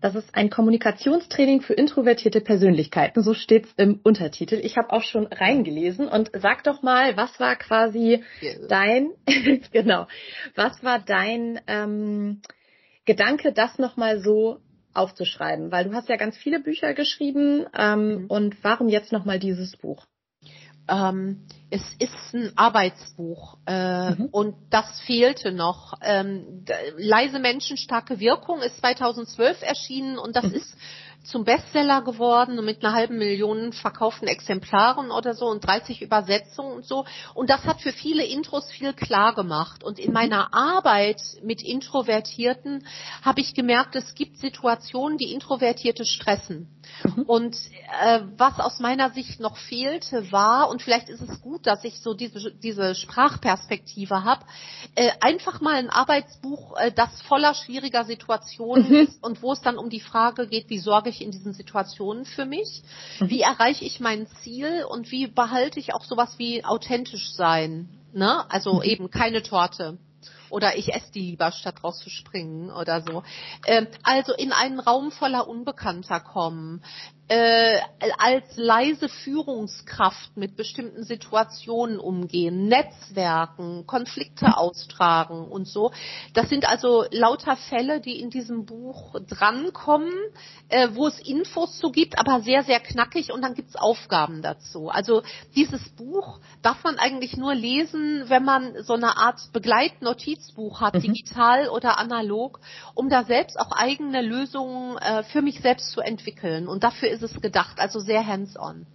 Das ist ein Kommunikationstraining für introvertierte Persönlichkeiten. So steht's im Untertitel. Ich habe auch schon reingelesen und sag doch mal, was war quasi dein, *laughs* genau, was war dein ähm, Gedanke, das nochmal so aufzuschreiben? Weil du hast ja ganz viele Bücher geschrieben ähm, mhm. und warum jetzt nochmal dieses Buch? Ähm, es ist ein Arbeitsbuch äh, mhm. und das fehlte noch. Ähm, Leise Menschen, starke Wirkung ist 2012 erschienen und das mhm. ist zum Bestseller geworden mit einer halben Million verkauften Exemplaren oder so und 30 Übersetzungen und so. Und das hat für viele Intros viel klar gemacht. Und in meiner Arbeit mit Introvertierten habe ich gemerkt, es gibt Situationen, die Introvertierte stressen. Mhm. Und äh, was aus meiner Sicht noch fehlte, war, und vielleicht ist es gut, dass ich so diese, diese Sprachperspektive habe, äh, einfach mal ein Arbeitsbuch, äh, das voller schwieriger Situationen mhm. ist und wo es dann um die Frage geht, wie sorge ich in diesen Situationen für mich? Mhm. Wie erreiche ich mein Ziel und wie behalte ich auch sowas wie authentisch sein? Ne? Also mhm. eben keine Torte oder ich esse die lieber, statt rauszuspringen oder so. Ähm, also in einen Raum voller Unbekannter kommen, äh, als leise Führungskraft mit bestimmten Situationen umgehen, Netzwerken, Konflikte austragen und so. Das sind also lauter Fälle, die in diesem Buch drankommen, äh, wo es Infos zu gibt, aber sehr, sehr knackig und dann gibt's Aufgaben dazu. Also dieses Buch darf man eigentlich nur lesen, wenn man so eine Art Begleitnotizbuch hat, mhm. digital oder analog, um da selbst auch eigene Lösungen äh, für mich selbst zu entwickeln. Und dafür ist es gedacht, also sehr hands-on.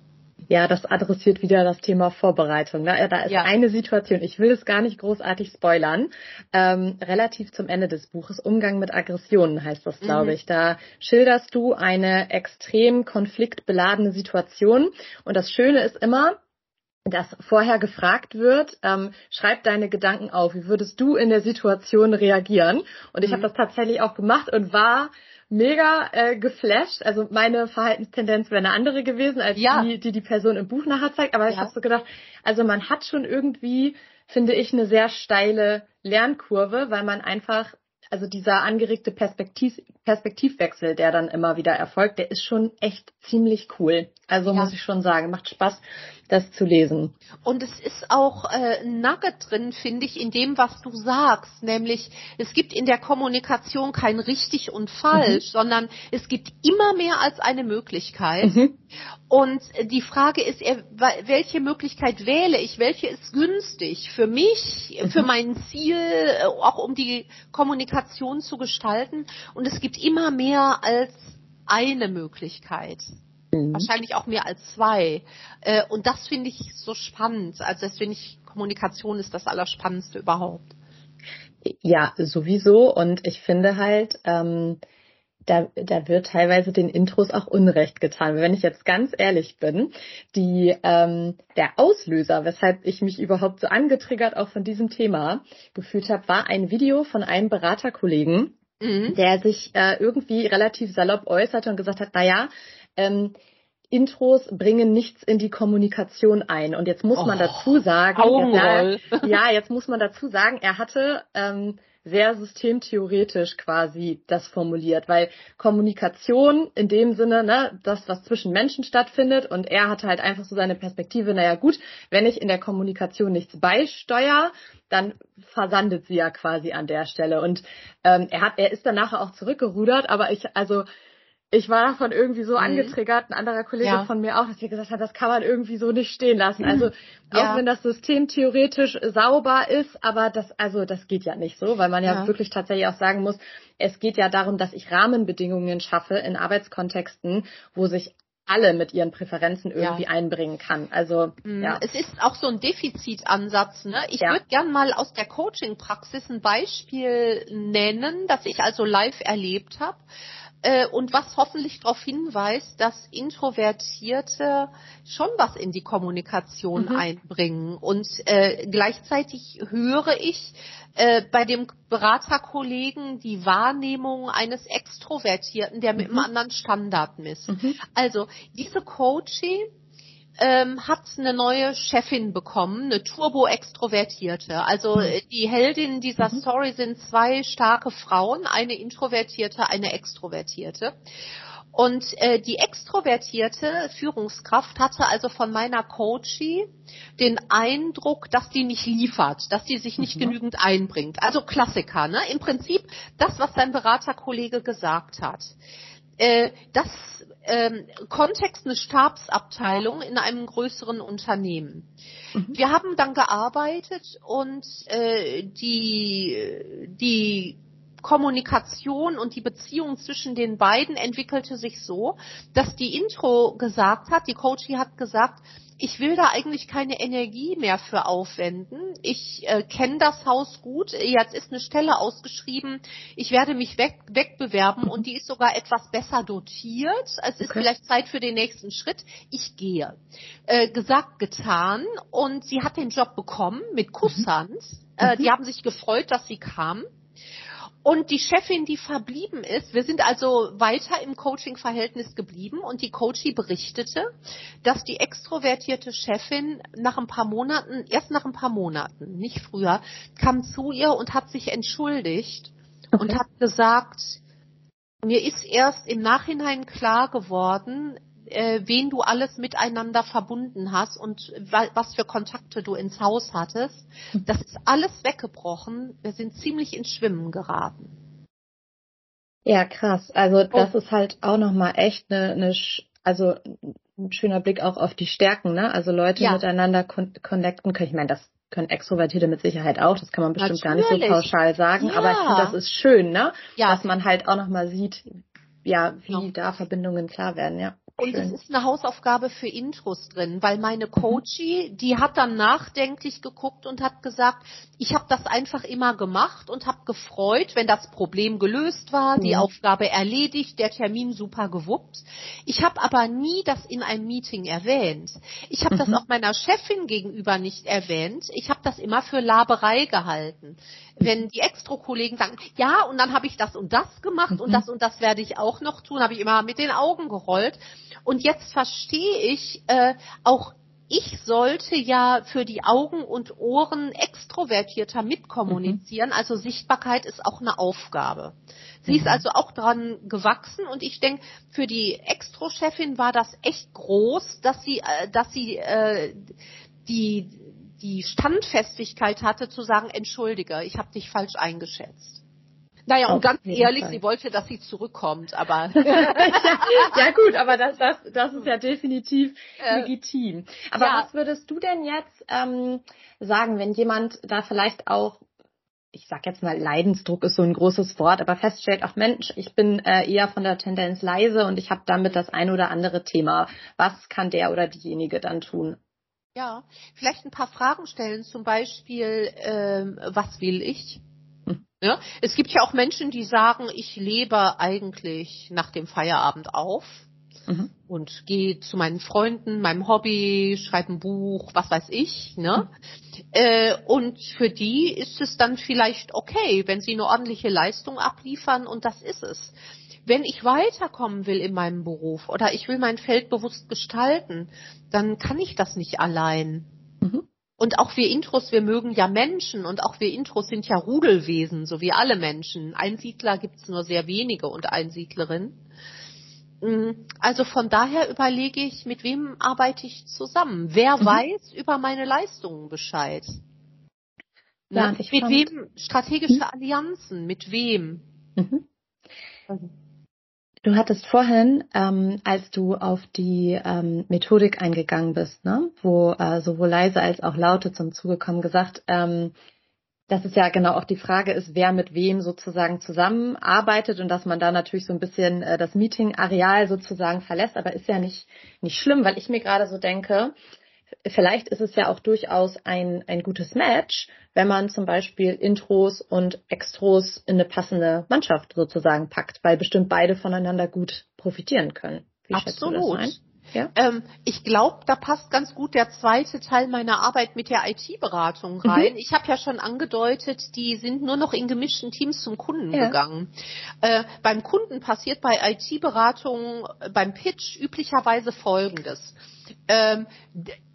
Ja, das adressiert wieder das Thema Vorbereitung. Ne? Da ist ja. eine Situation, ich will es gar nicht großartig spoilern, ähm, relativ zum Ende des Buches, Umgang mit Aggressionen heißt das, glaube mhm. ich. Da schilderst du eine extrem konfliktbeladene Situation. Und das Schöne ist immer, dass vorher gefragt wird, ähm, schreib deine Gedanken auf, wie würdest du in der Situation reagieren? Und ich mhm. habe das tatsächlich auch gemacht und war mega äh, geflasht. Also meine Verhaltenstendenz wäre eine andere gewesen, als ja. die, die die Person im Buch nachher zeigt. Aber ja. ich habe so gedacht, also man hat schon irgendwie, finde ich, eine sehr steile Lernkurve, weil man einfach also dieser angeregte Perspektiv, Perspektivwechsel, der dann immer wieder erfolgt, der ist schon echt ziemlich cool. Also ja. muss ich schon sagen, macht Spaß, das zu lesen. Und es ist auch äh, ein Nugget drin, finde ich, in dem, was du sagst. Nämlich, es gibt in der Kommunikation kein richtig und falsch, mhm. sondern es gibt immer mehr als eine Möglichkeit. Mhm. Und die Frage ist, welche Möglichkeit wähle ich? Welche ist günstig für mich, mhm. für mein Ziel, äh, auch um die Kommunikation zu gestalten? Und es gibt immer mehr als eine Möglichkeit. Mhm. Wahrscheinlich auch mehr als zwei. Äh, und das finde ich so spannend. Also das finde ich, Kommunikation ist das Allerspannendste überhaupt. Ja, sowieso. Und ich finde halt, ähm, da, da wird teilweise den Intros auch Unrecht getan. Wenn ich jetzt ganz ehrlich bin, die, ähm, der Auslöser, weshalb ich mich überhaupt so angetriggert auch von diesem Thema gefühlt habe, war ein Video von einem Beraterkollegen, mhm. der sich äh, irgendwie relativ salopp äußerte und gesagt hat, na ja, ähm, Intros bringen nichts in die Kommunikation ein. Und jetzt muss oh, man dazu sagen, jetzt, *laughs* *laughs* ja, jetzt muss man dazu sagen, er hatte ähm, sehr systemtheoretisch quasi das formuliert, weil Kommunikation in dem Sinne, ne, das, was zwischen Menschen stattfindet, und er hatte halt einfach so seine Perspektive, naja gut, wenn ich in der Kommunikation nichts beisteuere, dann versandet sie ja quasi an der Stelle. Und ähm, er hat, er ist dann nachher auch zurückgerudert, aber ich, also ich war davon irgendwie so mhm. angetriggert, ein anderer Kollege ja. von mir auch, dass wir gesagt haben, das kann man irgendwie so nicht stehen lassen. Also *clears throat* ja. auch wenn das System theoretisch sauber ist, aber das, also das geht ja nicht so, weil man ja, ja, wirklich tatsächlich auch sagen muss, es geht ja darum, dass ich Rahmenbedingungen schaffe in Arbeitskontexten, wo sich alle mit ihren Präferenzen irgendwie ja. einbringen kann. Also mhm. ja. Es ist auch so ein Defizitansatz. Ne? Ich ja. würde gern mal aus der Coaching-Praxis ein Beispiel nennen, das ich also live erlebt habe äh, und was hoffentlich darauf hinweist, dass Introvertierte schon was in die Kommunikation mhm. einbringen. Und äh, gleichzeitig höre ich äh, bei dem Beraterkollegen die Wahrnehmung eines Extrovertierten, der mit mhm. einem anderen Standard misst. Mhm. Also diese Coaching ähm, hat eine neue Chefin bekommen, eine Turbo-Extrovertierte. Also mhm. Äh, die Heldinnen dieser mhm. Story sind zwei starke Frauen, eine Introvertierte, eine Extrovertierte. Und äh, die extrovertierte Führungskraft hatte also von meiner Coachie den Eindruck, dass die nicht liefert, dass die sich nicht mhm. genügend einbringt. Also Klassiker, ne? Im Prinzip das, was sein Beraterkollege gesagt hat. Äh, das ähm, Kontext eine Stabsabteilung in einem größeren Unternehmen. Mhm. Wir haben dann gearbeitet und äh, die, die Kommunikation und die Beziehung zwischen den beiden entwickelte sich so, dass die Intro gesagt hat, die Coachie hat gesagt, ich will da eigentlich keine Energie mehr für aufwenden. Ich äh, kenne das Haus gut. Jetzt ist eine Stelle ausgeschrieben. Ich werde mich weg, wegbewerben und die ist sogar etwas besser dotiert. Es ist okay. vielleicht Zeit für den nächsten Schritt. Ich gehe. Äh, gesagt, getan. Und sie hat den Job bekommen mit Kusshand. Mhm. Äh, die mhm. haben sich gefreut, dass sie kam. Und die Chefin, die verblieben ist, wir sind also weiter im Coaching-Verhältnis geblieben und die Coachie berichtete, dass die extrovertierte Chefin nach ein paar Monaten, erst nach ein paar Monaten, nicht früher, kam zu ihr und hat sich entschuldigt okay. und hat gesagt, mir ist erst im Nachhinein klar geworden, äh, wen du alles miteinander verbunden hast und was für Kontakte du ins Haus hattest. Das ist alles weggebrochen. Wir sind ziemlich ins Schwimmen geraten. Ja, krass. Also das oh. ist halt auch nochmal echt eine, eine, also ein schöner Blick auch auf die Stärken, ne? Also Leute ja. miteinander con connecten können. Ich meine, das können Extrovertierte mit Sicherheit auch. Das kann man bestimmt Natürlich. gar nicht so pauschal sagen. Ja. Aber ich finde, das ist schön, ne? Ja. Dass man halt auch nochmal sieht, ja, wie genau. da Verbindungen klar werden, ja. Und es ist eine Hausaufgabe für Intros drin, weil meine Coachie, die hat dann nachdenklich geguckt und hat gesagt, ich habe das einfach immer gemacht und habe gefreut, wenn das Problem gelöst war, mhm. die Aufgabe erledigt, der Termin super gewuppt. Ich habe aber nie das in einem Meeting erwähnt. Ich habe mhm. das auch meiner Chefin gegenüber nicht erwähnt. Ich habe das immer für Laberei gehalten. Wenn die Extro-Kollegen sagen, ja, und dann habe ich das und das gemacht mhm. und das und das werde ich auch noch tun, habe ich immer mit den Augen gerollt. Und jetzt verstehe ich, äh, auch ich sollte ja für die Augen und Ohren extrovertierter mitkommunizieren. Mhm. Also Sichtbarkeit ist auch eine Aufgabe. Sie mhm. ist also auch dran gewachsen und ich denke, für die Extro-Chefin war das echt groß, dass sie, äh, dass sie äh, die, die Standfestigkeit hatte zu sagen, entschuldige, ich habe dich falsch eingeschätzt. Naja, und ganz ehrlich, Fall. sie wollte, dass sie zurückkommt, aber. *laughs* *laughs* ja, gut, aber das, das, das ist ja definitiv äh, legitim. Aber ja. was würdest du denn jetzt ähm, sagen, wenn jemand da vielleicht auch ich sag jetzt mal, Leidensdruck ist so ein großes Wort, aber feststellt, auch Mensch, ich bin äh, eher von der Tendenz leise und ich habe damit das ein oder andere Thema. Was kann der oder diejenige dann tun? Ja, vielleicht ein paar Fragen stellen, zum Beispiel, ähm, was will ich? Ja? Es gibt ja auch Menschen, die sagen, ich lebe eigentlich nach dem Feierabend auf mhm. und gehe zu meinen Freunden, meinem Hobby, schreibe ein Buch, was weiß ich. Ne? Mhm. Äh, und für die ist es dann vielleicht okay, wenn sie eine ordentliche Leistung abliefern und das ist es. Wenn ich weiterkommen will in meinem Beruf oder ich will mein Feld bewusst gestalten, dann kann ich das nicht allein. Und auch wir Intros, wir mögen ja Menschen und auch wir Intros sind ja Rudelwesen, so wie alle Menschen. Einsiedler gibt's nur sehr wenige und Einsiedlerinnen. Mm, also von daher überlege ich, mit wem arbeite ich zusammen? Wer mhm. weiß über meine Leistungen Bescheid? Ja, mit wem strategische mhm. Allianzen? Mit wem? Mhm. Du hattest vorhin, ähm, als du auf die ähm, Methodik eingegangen bist, ne, wo äh, sowohl leise als auch laute zum Zuge kommen, gesagt, ähm, dass es ja genau auch die Frage ist, wer mit wem sozusagen zusammenarbeitet und dass man da natürlich so ein bisschen äh, das Meeting-Areal sozusagen verlässt, aber ist ja nicht, nicht schlimm, weil ich mir gerade so denke, vielleicht ist es ja auch durchaus ein, ein gutes Match, wenn man zum Beispiel Intros und Extros in eine passende Mannschaft sozusagen packt, weil bestimmt beide voneinander gut profitieren können. Wie Absolut. Ja? Ähm, ich glaube, da passt ganz gut der zweite Teil meiner Arbeit mit der IT-Beratung mhm. rein. Mhm. Ich habe ja schon angedeutet, die sind nur noch in gemischten Teams zum Kunden ja. gegangen. Äh, beim Kunden passiert bei IT-Beratungen äh, beim Pitch üblicherweise Folgendes ähm,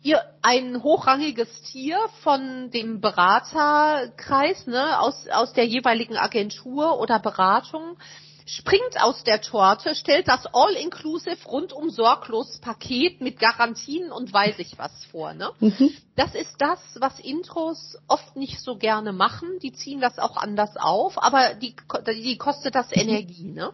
ihr ein hochrangiges Tier von dem Beraterkreis, ne, aus, aus der jeweiligen Agentur oder Beratung springt aus der Torte, stellt das All-Inclusive rundum sorglos Paket mit Garantien und weiß ich was vor. Ne? Mhm. Das ist das, was Intros oft nicht so gerne machen. Die ziehen das auch anders auf, aber die, die kostet das Energie. Ne?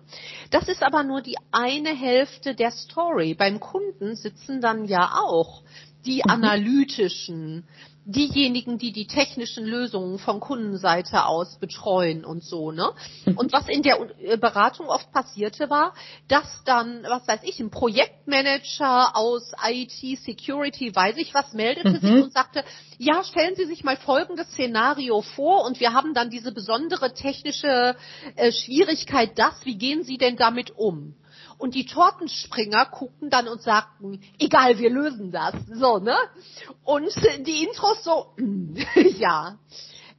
Das ist aber nur die eine Hälfte der Story. Beim Kunden sitzen dann ja auch die mhm. analytischen, diejenigen, die die technischen Lösungen von Kundenseite aus betreuen und so, ne? Mhm. Und was in der äh, Beratung oft passierte war, dass dann, was weiß ich, ein Projektmanager aus IT, Security, weiß ich was, meldete mhm. sich und sagte, ja, stellen Sie sich mal folgendes Szenario vor und wir haben dann diese besondere technische äh, Schwierigkeit, das, wie gehen Sie denn damit um? Und die Tortenspringer guckten dann und sagten, egal, wir lösen das. So, ne? Und die Intros so, *laughs* ja.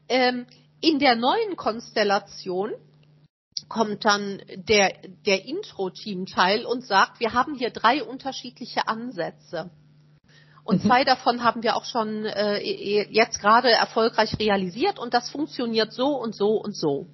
Ähm, in der neuen Konstellation kommt dann der, der Intro-Team-Teil und sagt, wir haben hier drei unterschiedliche Ansätze. Und mhm. zwei davon haben wir auch schon äh, jetzt gerade erfolgreich realisiert und das funktioniert so und so und so.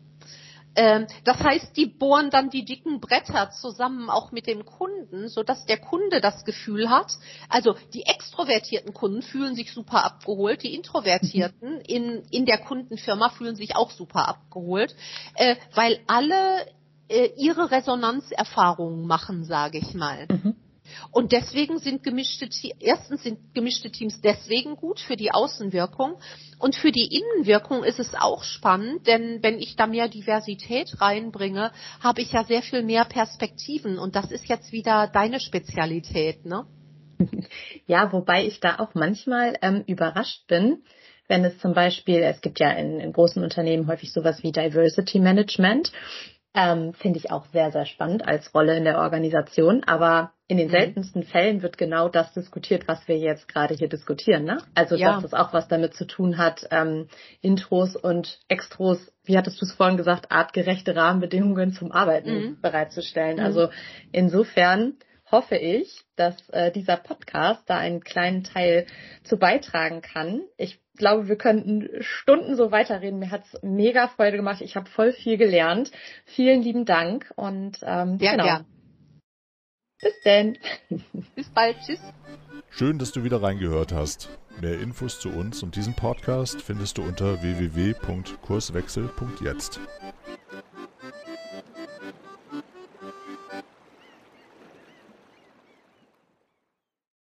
Ähm, das heißt, die bohren dann die dicken Bretter zusammen auch mit dem Kunden, so dass der Kunde das Gefühl hat, also die extrovertierten Kunden fühlen sich super abgeholt, die introvertierten in, in der Kundenfirma fühlen sich auch super abgeholt, äh, weil alle äh, ihre Resonanzerfahrungen machen, sage ich mal. Mhm. Und deswegen sind gemischte erstens sind gemischte Teams deswegen gut für die Außenwirkung. Und für die Innenwirkung ist es auch spannend, denn wenn ich da mehr Diversität reinbringe, habe ich ja sehr viel mehr Perspektiven. Und das ist jetzt wieder deine Spezialität, ne? *laughs* Ja, wobei ich da auch manchmal ähm, überrascht bin, wenn es zum Beispiel, es gibt ja in, in großen Unternehmen häufig sowas wie Diversity Management ähm, Finde ich auch sehr, sehr spannend als Rolle in der Organisation. Aber in den mhm. seltensten Fällen wird genau das diskutiert, was wir jetzt gerade hier diskutieren. Ne? Also ja. dass das auch was damit zu tun hat, ähm, Intros und Extros, wie hattest du es vorhin gesagt, artgerechte Rahmenbedingungen zum Arbeiten mhm. bereitzustellen. Mhm. Also insofern hoffe ich, dass äh, dieser Podcast da einen kleinen Teil zu beitragen kann. Ich glaube, wir könnten Stunden so weiterreden. Mir hat's mega Freude gemacht. Ich habe voll viel gelernt. Vielen lieben Dank und ähm, ja, genau. Ja. Bis denn. *laughs* Bis bald. Tschüss. Schön, dass du wieder reingehört hast. Mehr Infos zu uns und diesem Podcast findest du unter www.kurswechsel.jetzt.